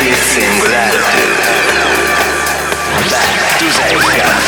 sits in gratitude. Back to Zeka.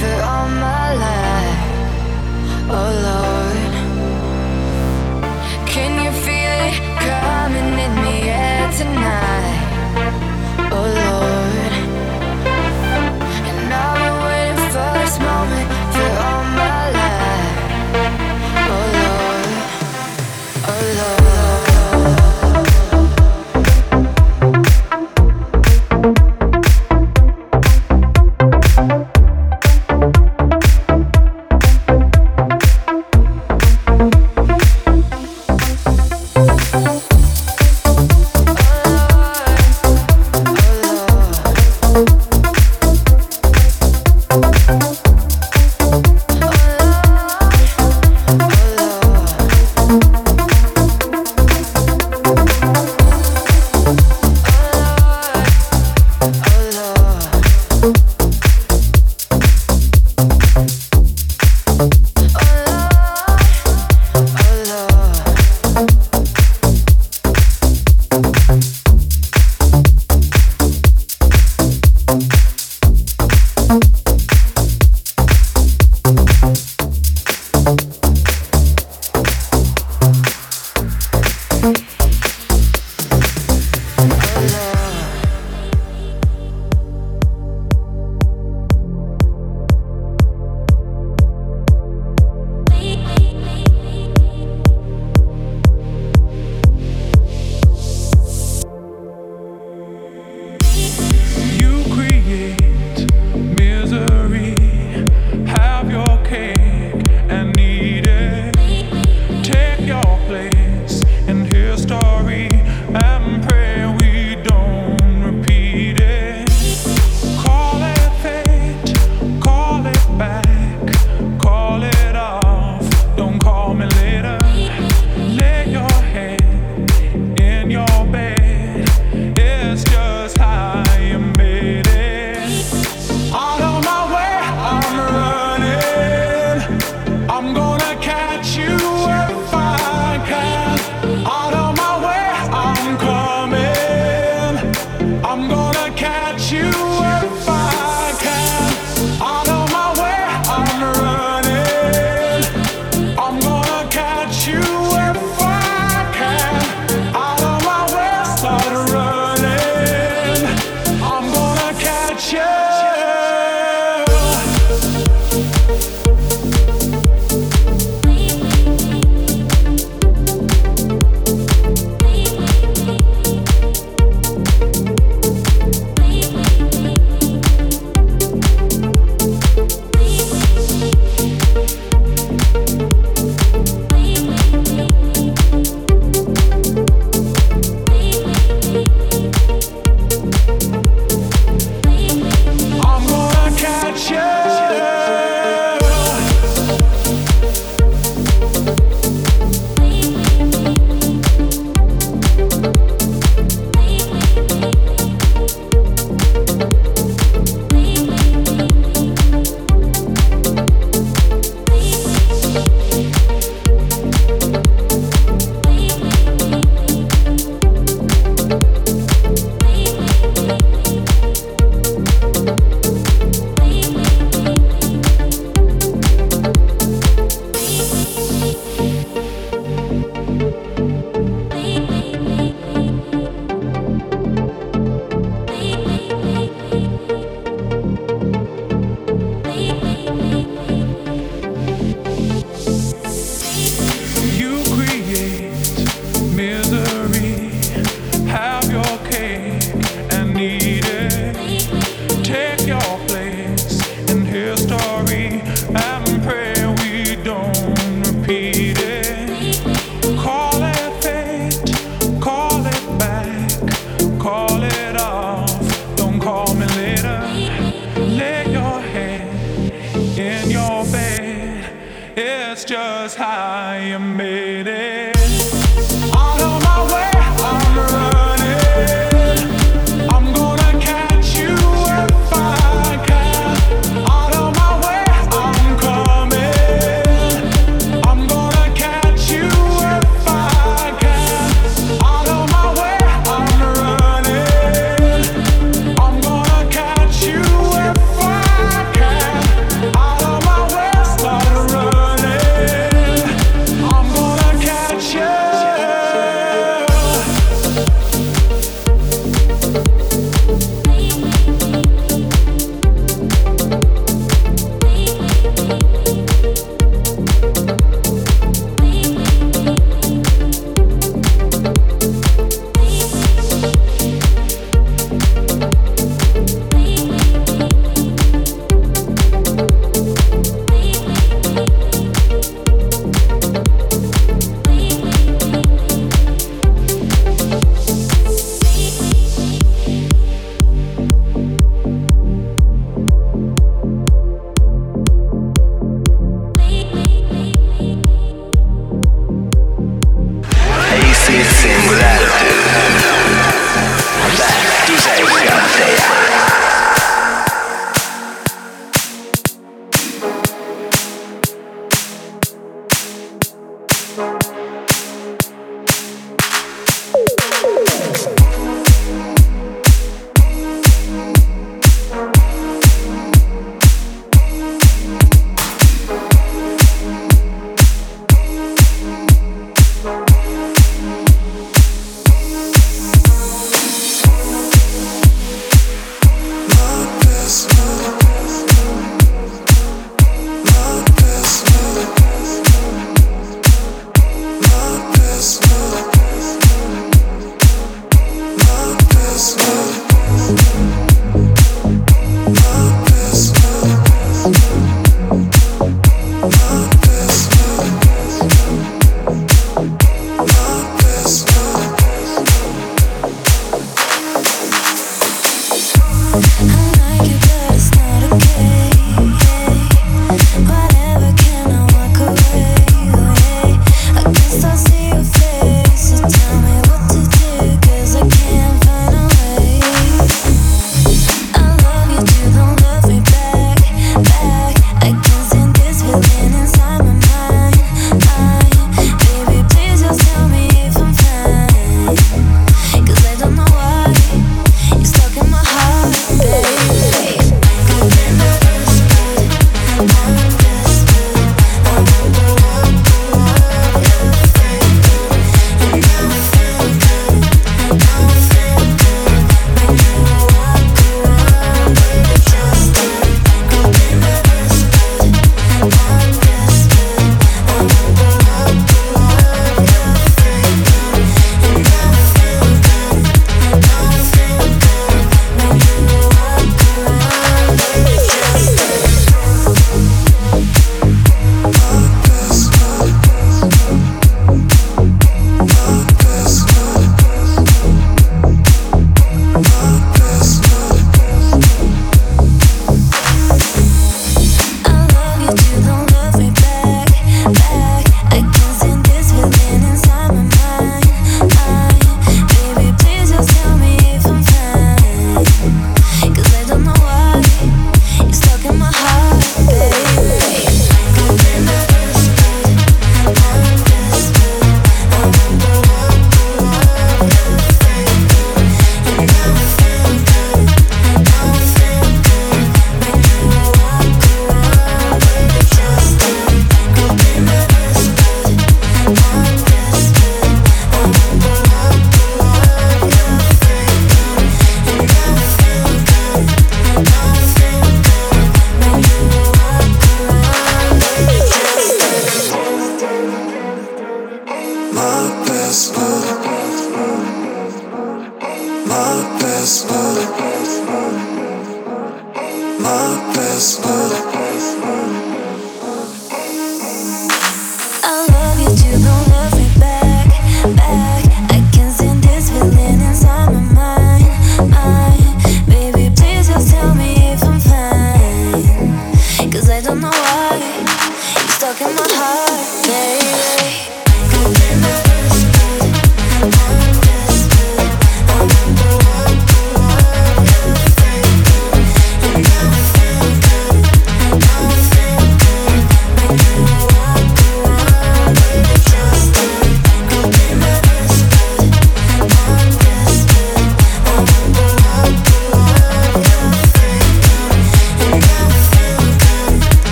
For all my life. Oh Lord. love.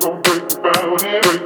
Thank you.